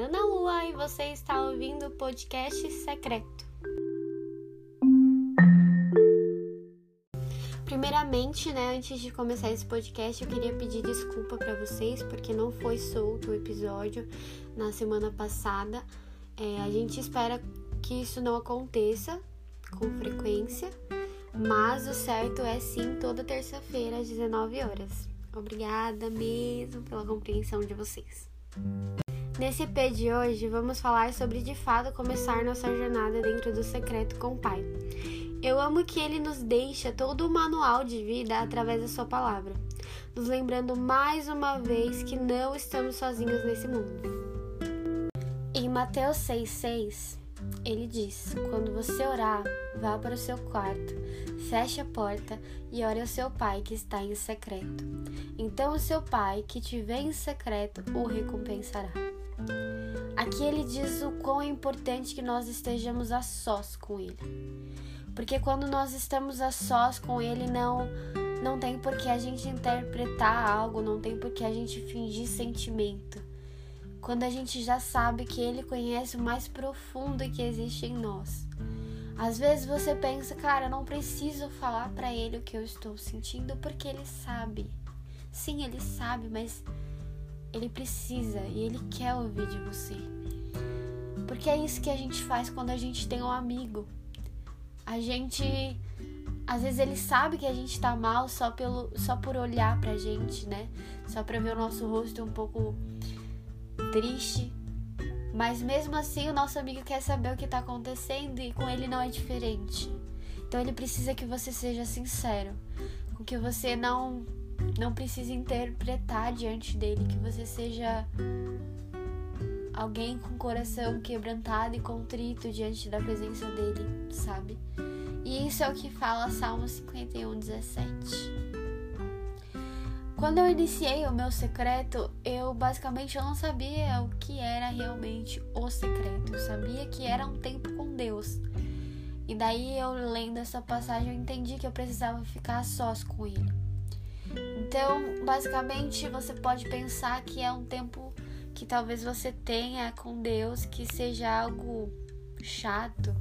é Ana Lua e você está ouvindo o podcast Secreto. Primeiramente, né, antes de começar esse podcast, eu queria pedir desculpa para vocês porque não foi solto o episódio na semana passada. É, a gente espera que isso não aconteça com frequência, mas o certo é sim toda terça-feira às 19 horas. Obrigada mesmo pela compreensão de vocês. Nesse EP de hoje, vamos falar sobre de fato começar nossa jornada dentro do secreto com o Pai. Eu amo que ele nos deixa todo o manual de vida através da sua palavra, nos lembrando mais uma vez que não estamos sozinhos nesse mundo. Em Mateus 6,6, ele diz: Quando você orar, vá para o seu quarto, feche a porta e ore ao seu pai que está em secreto. Então o seu pai que te vê em secreto o recompensará. Aqui ele diz o quão é importante que nós estejamos a sós com ele. Porque quando nós estamos a sós com ele, não não tem por que a gente interpretar algo, não tem por que a gente fingir sentimento quando a gente já sabe que Ele conhece o mais profundo que existe em nós. Às vezes você pensa, cara, eu não preciso falar para Ele o que eu estou sentindo porque Ele sabe. Sim, Ele sabe, mas Ele precisa e Ele quer ouvir de você. Porque é isso que a gente faz quando a gente tem um amigo. A gente às vezes ele sabe que a gente tá mal só pelo só por olhar pra gente, né? Só pra ver o nosso rosto um pouco triste, mas mesmo assim o nosso amigo quer saber o que está acontecendo e com ele não é diferente. Então ele precisa que você seja sincero, com que você não não precise interpretar diante dele, que você seja alguém com coração quebrantado e contrito diante da presença dele, sabe? E isso é o que fala Salmo 51, 17. Quando eu iniciei o meu secreto, eu basicamente eu não sabia o que era realmente o secreto. Eu sabia que era um tempo com Deus. E daí eu lendo essa passagem eu entendi que eu precisava ficar sós com ele. Então, basicamente, você pode pensar que é um tempo que talvez você tenha com Deus que seja algo chato,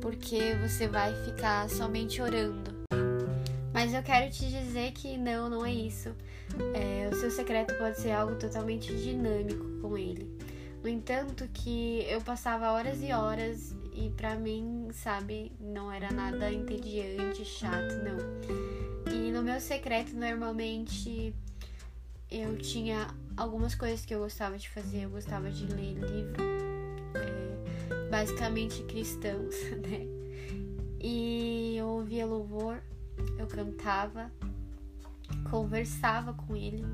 porque você vai ficar somente orando. Mas eu quero te dizer que não, não é isso. É, o seu secreto pode ser algo totalmente dinâmico com ele. No entanto, que eu passava horas e horas e para mim, sabe, não era nada entediante, chato, não. E no meu secreto, normalmente, eu tinha algumas coisas que eu gostava de fazer. Eu gostava de ler livro, é, basicamente cristãos, né? E eu ouvia louvor eu cantava, conversava com ele,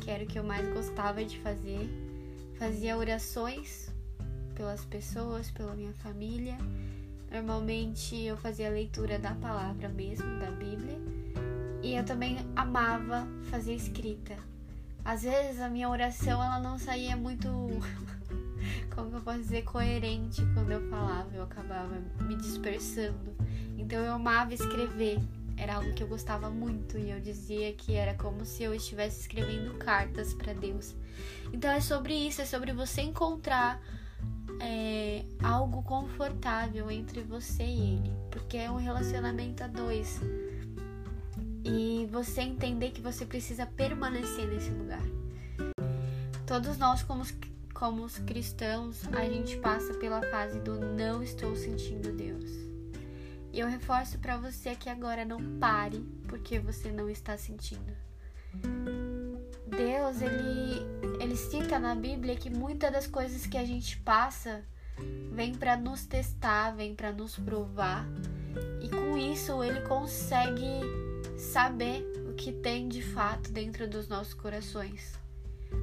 que era o que eu mais gostava de fazer, fazia orações pelas pessoas, pela minha família. Normalmente eu fazia leitura da palavra mesmo, da Bíblia, e eu também amava fazer escrita. Às vezes a minha oração ela não saía muito, como eu posso dizer, coerente quando eu falava, eu acabava me dispersando. Então eu amava escrever, era algo que eu gostava muito e eu dizia que era como se eu estivesse escrevendo cartas para Deus. Então é sobre isso, é sobre você encontrar é, algo confortável entre você e ele, porque é um relacionamento a dois. E você entender que você precisa permanecer nesse lugar. Todos nós, como, como cristãos, a gente passa pela fase do não estou sentindo Deus eu reforço para você aqui agora, não pare porque você não está sentindo. Deus, ele ele cita na Bíblia que muitas das coisas que a gente passa vem para nos testar, vem para nos provar. E com isso ele consegue saber o que tem de fato dentro dos nossos corações.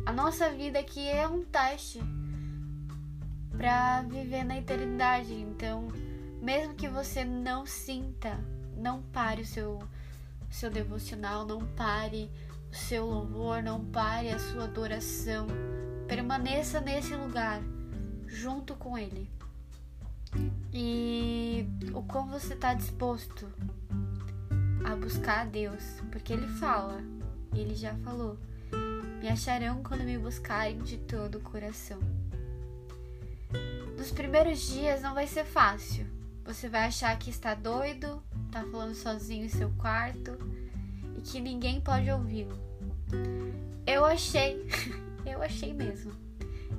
A nossa vida aqui é um teste para viver na eternidade. Então, mesmo que você não sinta, não pare o seu, seu devocional, não pare o seu louvor, não pare a sua adoração. Permaneça nesse lugar, junto com Ele. E o como você está disposto a buscar a Deus, porque Ele fala, Ele já falou: me acharão quando me buscarem de todo o coração. Nos primeiros dias não vai ser fácil. Você vai achar que está doido, tá falando sozinho em seu quarto e que ninguém pode ouvi-lo. Eu achei, eu achei mesmo.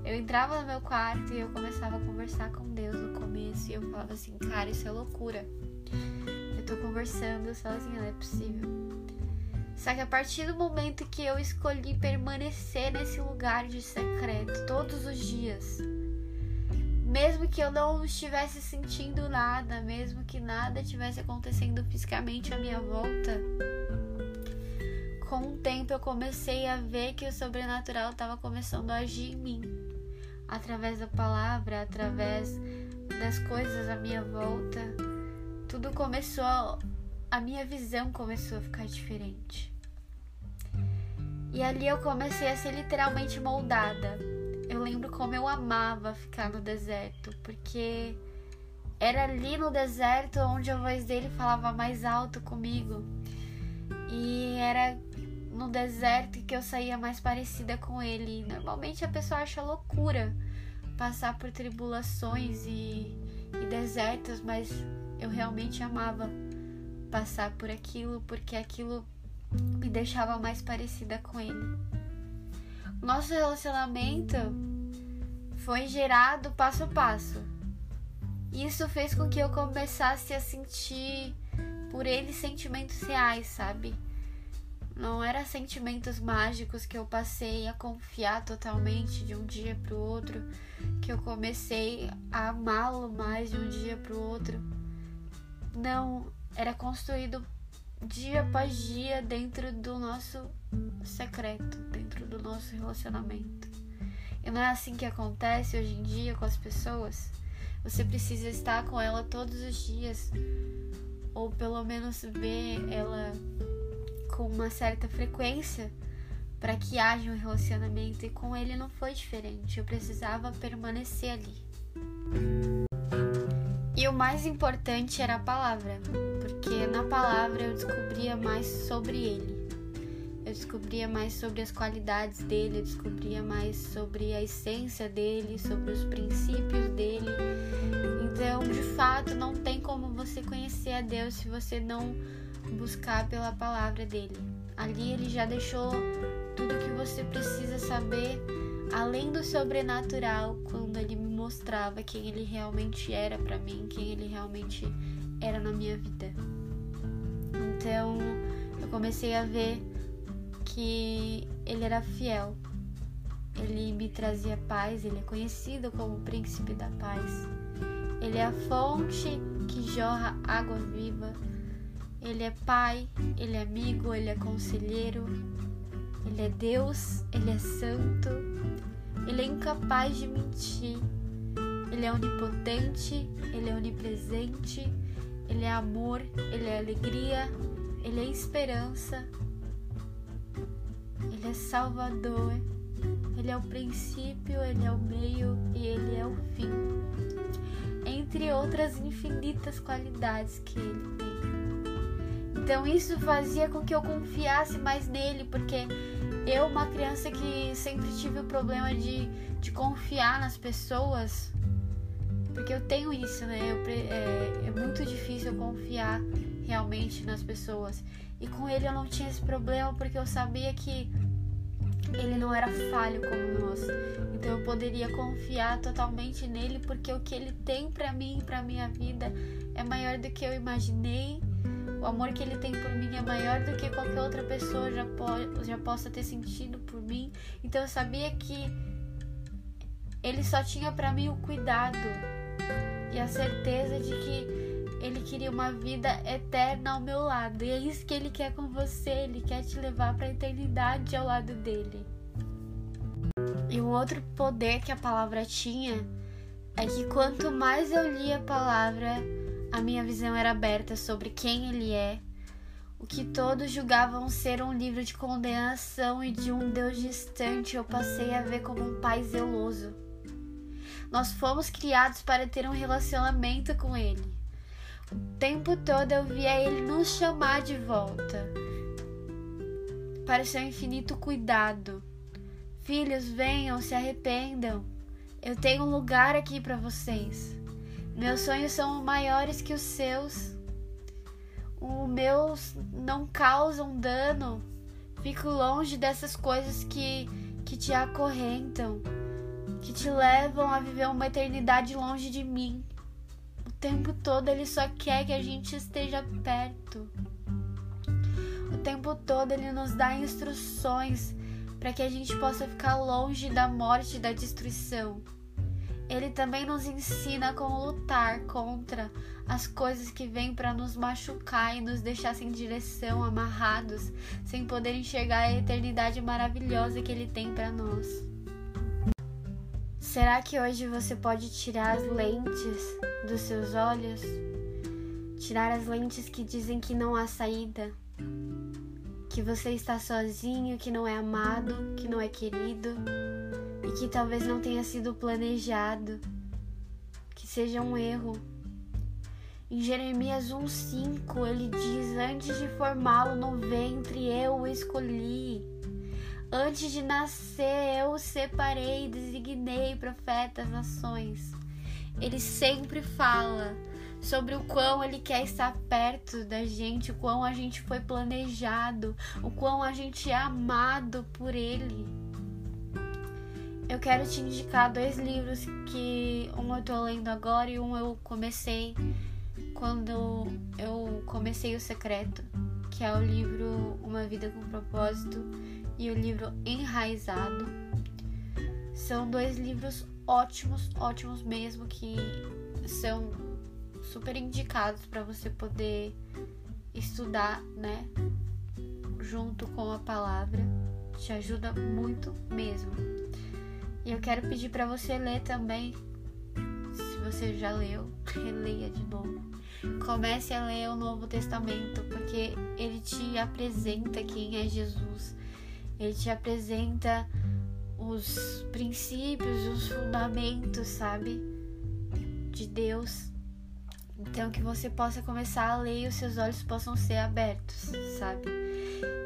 Eu entrava no meu quarto e eu começava a conversar com Deus no começo e eu falava assim, cara, isso é loucura. Eu tô conversando sozinha, não é possível. Só que a partir do momento que eu escolhi permanecer nesse lugar de secreto todos os dias, mesmo que eu não estivesse sentindo nada, mesmo que nada estivesse acontecendo fisicamente à minha volta, com o tempo eu comecei a ver que o sobrenatural estava começando a agir em mim, através da palavra, através das coisas à minha volta. Tudo começou, a minha visão começou a ficar diferente. E ali eu comecei a ser literalmente moldada eu lembro como eu amava ficar no deserto, porque era ali no deserto onde a voz dele falava mais alto comigo. E era no deserto que eu saía mais parecida com ele. Normalmente a pessoa acha loucura passar por tribulações e, e desertos, mas eu realmente amava passar por aquilo porque aquilo me deixava mais parecida com ele. Nosso relacionamento foi gerado passo a passo. Isso fez com que eu começasse a sentir por ele sentimentos reais, sabe? Não eram sentimentos mágicos que eu passei a confiar totalmente de um dia para o outro, que eu comecei a amá-lo mais de um dia para o outro. Não, era construído dia após dia dentro do nosso secreto, dentro do nosso relacionamento. E não é assim que acontece hoje em dia com as pessoas. Você precisa estar com ela todos os dias, ou pelo menos ver ela com uma certa frequência para que haja um relacionamento. E com ele não foi diferente. Eu precisava permanecer ali. E o mais importante era a palavra, porque na palavra eu descobria mais sobre ele. Eu descobria mais sobre as qualidades dele, eu descobria mais sobre a essência dele, sobre os princípios dele. Então, de fato, não tem como você conhecer a Deus se você não buscar pela palavra dele. Ali ele já deixou tudo que você precisa saber, além do sobrenatural, quando ele me mostrava quem ele realmente era para mim, quem ele realmente era na minha vida. Então, eu comecei a ver que ele era fiel. Ele me trazia paz, ele é conhecido como o príncipe da paz. Ele é a fonte que jorra água viva. Ele é pai, ele é amigo, ele é conselheiro. Ele é Deus, ele é santo. Ele é incapaz de mentir. Ele é onipotente, ele é onipresente, ele é amor, ele é alegria, ele é esperança, ele é Salvador, Ele é o princípio, Ele é o meio e Ele é o fim. Entre outras infinitas qualidades que Ele tem. Então isso fazia com que eu confiasse mais nele, porque eu, uma criança que sempre tive o problema de, de confiar nas pessoas, porque eu tenho isso, né? Eu, é, é muito difícil confiar realmente nas pessoas. E com ele eu não tinha esse problema porque eu sabia que ele não era falho como nós. Então eu poderia confiar totalmente nele porque o que ele tem para mim e para minha vida é maior do que eu imaginei. O amor que ele tem por mim é maior do que qualquer outra pessoa já, po já possa ter sentido por mim. Então eu sabia que ele só tinha para mim o cuidado e a certeza de que ele queria uma vida eterna ao meu lado. E é isso que ele quer com você. Ele quer te levar para a eternidade ao lado dele. E um outro poder que a palavra tinha é que quanto mais eu lia a palavra, a minha visão era aberta sobre quem ele é, o que todos julgavam ser um livro de condenação e de um Deus distante, eu passei a ver como um pai zeloso. Nós fomos criados para ter um relacionamento com ele. O tempo todo eu via ele nos chamar de volta para seu infinito cuidado. Filhos, venham, se arrependam. Eu tenho um lugar aqui para vocês. Meus sonhos são maiores que os seus. Os meus não causam dano. Fico longe dessas coisas que, que te acorrentam, que te levam a viver uma eternidade longe de mim. O tempo todo ele só quer que a gente esteja perto. O tempo todo ele nos dá instruções para que a gente possa ficar longe da morte e da destruição. Ele também nos ensina como lutar contra as coisas que vêm para nos machucar e nos deixar sem direção, amarrados, sem poder enxergar a eternidade maravilhosa que ele tem para nós. Será que hoje você pode tirar as lentes dos seus olhos? Tirar as lentes que dizem que não há saída? Que você está sozinho, que não é amado, que não é querido? e que talvez não tenha sido planejado, que seja um erro. Em Jeremias 1,5 ele diz: Antes de formá-lo no ventre, eu o escolhi. Antes de nascer, eu separei, designei profetas nações. Ele sempre fala sobre o quão ele quer estar perto da gente, o quão a gente foi planejado, o quão a gente é amado por ele eu quero te indicar dois livros que um eu tô lendo agora e um eu comecei quando eu comecei o secreto, que é o livro Uma Vida com Propósito e o livro Enraizado. São dois livros ótimos, ótimos mesmo, que são super indicados para você poder estudar, né? Junto com a palavra. Te ajuda muito mesmo. E eu quero pedir para você ler também. Se você já leu, releia de novo. Comece a ler o Novo Testamento, porque ele te apresenta quem é Jesus. Ele te apresenta os princípios, os fundamentos, sabe? De Deus. Então que você possa começar a ler e os seus olhos possam ser abertos, sabe?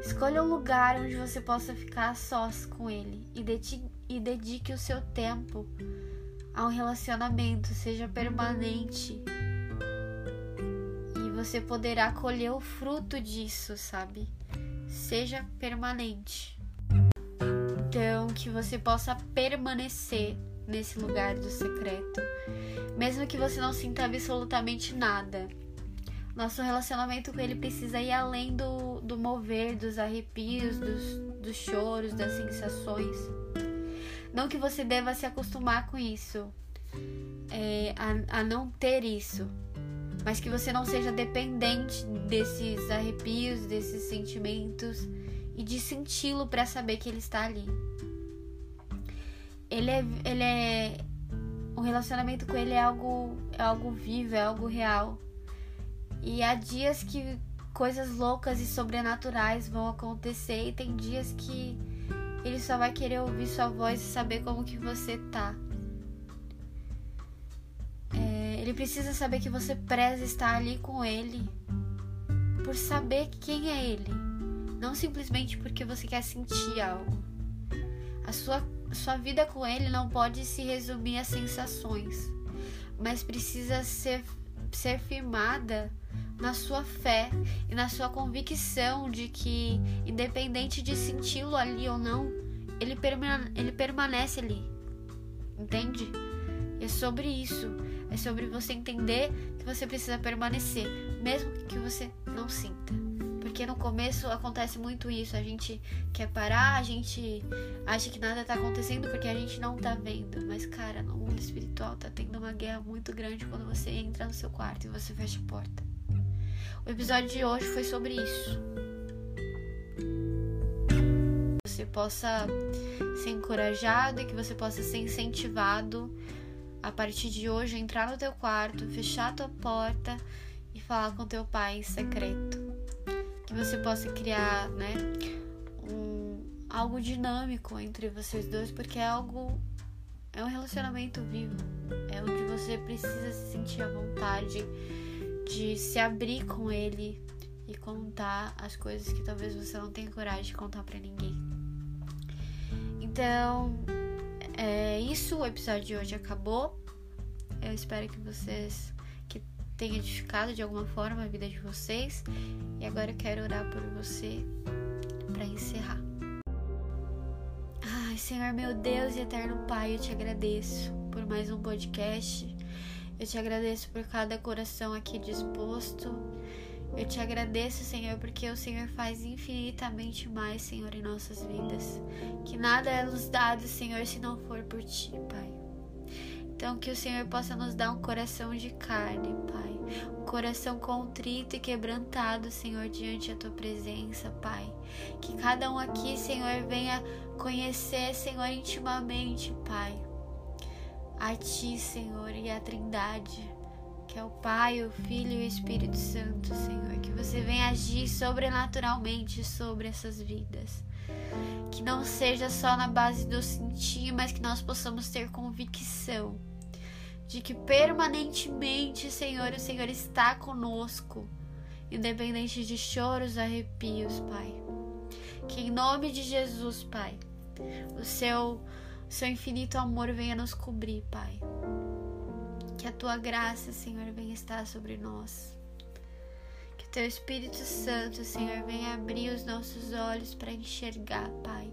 Escolha um lugar onde você possa ficar sós com ele e e dedique o seu tempo a um relacionamento, seja permanente. E você poderá colher o fruto disso, sabe? Seja permanente. Então, que você possa permanecer nesse lugar do secreto, mesmo que você não sinta absolutamente nada. Nosso relacionamento com ele precisa ir além do, do mover, dos arrepios, dos, dos choros, das sensações. Não que você deva se acostumar com isso, é, a, a não ter isso, mas que você não seja dependente desses arrepios, desses sentimentos e de senti-lo para saber que ele está ali. Ele é, ele é, o relacionamento com ele é algo, é algo vivo, é algo real. E há dias que coisas loucas e sobrenaturais vão acontecer e tem dias que ele só vai querer ouvir sua voz e saber como que você tá. É, ele precisa saber que você preza estar ali com ele por saber quem é ele, não simplesmente porque você quer sentir algo. A sua, sua vida com ele não pode se resumir a sensações, mas precisa ser, ser firmada na sua fé e na sua convicção de que, independente de senti-lo ali ou não, ele, ele permanece ali. Entende? É sobre isso. É sobre você entender que você precisa permanecer, mesmo que você não sinta. Porque no começo acontece muito isso. A gente quer parar, a gente acha que nada tá acontecendo porque a gente não tá vendo. Mas, cara, no mundo espiritual tá tendo uma guerra muito grande quando você entra no seu quarto e você fecha a porta. O episódio de hoje foi sobre isso. Você possa ser encorajado e que você possa ser incentivado a partir de hoje entrar no teu quarto, fechar a tua porta e falar com teu pai em secreto. Que você possa criar, né, um, algo dinâmico entre vocês dois, porque é algo é um relacionamento vivo. É onde você precisa se sentir à vontade de se abrir com ele e contar as coisas que talvez você não tenha coragem de contar para ninguém. Então, é isso. O episódio de hoje acabou. Eu espero que vocês tenha edificado de alguma forma a vida de vocês. E agora eu quero orar por você para encerrar. Ai, Senhor meu Deus e eterno Pai, eu te agradeço por mais um podcast. Eu te agradeço por cada coração aqui disposto. Eu te agradeço, Senhor, porque o Senhor faz infinitamente mais, Senhor, em nossas vidas. Que nada é nos dado, Senhor, se não for por ti, Pai. Então, que o Senhor possa nos dar um coração de carne, Pai. Um coração contrito e quebrantado, Senhor, diante da tua presença, Pai. Que cada um aqui, Senhor, venha conhecer, Senhor, intimamente, Pai. A ti, Senhor, e a Trindade que é o Pai, o Filho e o Espírito Santo, Senhor. Que você venha agir sobrenaturalmente sobre essas vidas. Que não seja só na base do sentir, mas que nós possamos ter convicção de que permanentemente, Senhor, o Senhor está conosco, independente de choros, arrepios, Pai. Que em nome de Jesus, Pai, o seu, o seu infinito amor venha nos cobrir, Pai. Que a tua graça, Senhor, venha estar sobre nós. Teu Espírito Santo, Senhor, venha abrir os nossos olhos para enxergar, Pai.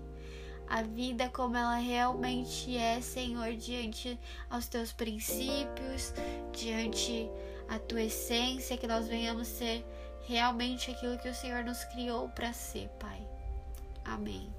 A vida como ela realmente é, Senhor, diante aos teus princípios, diante a tua essência, que nós venhamos ser realmente aquilo que o Senhor nos criou para ser, Pai. Amém.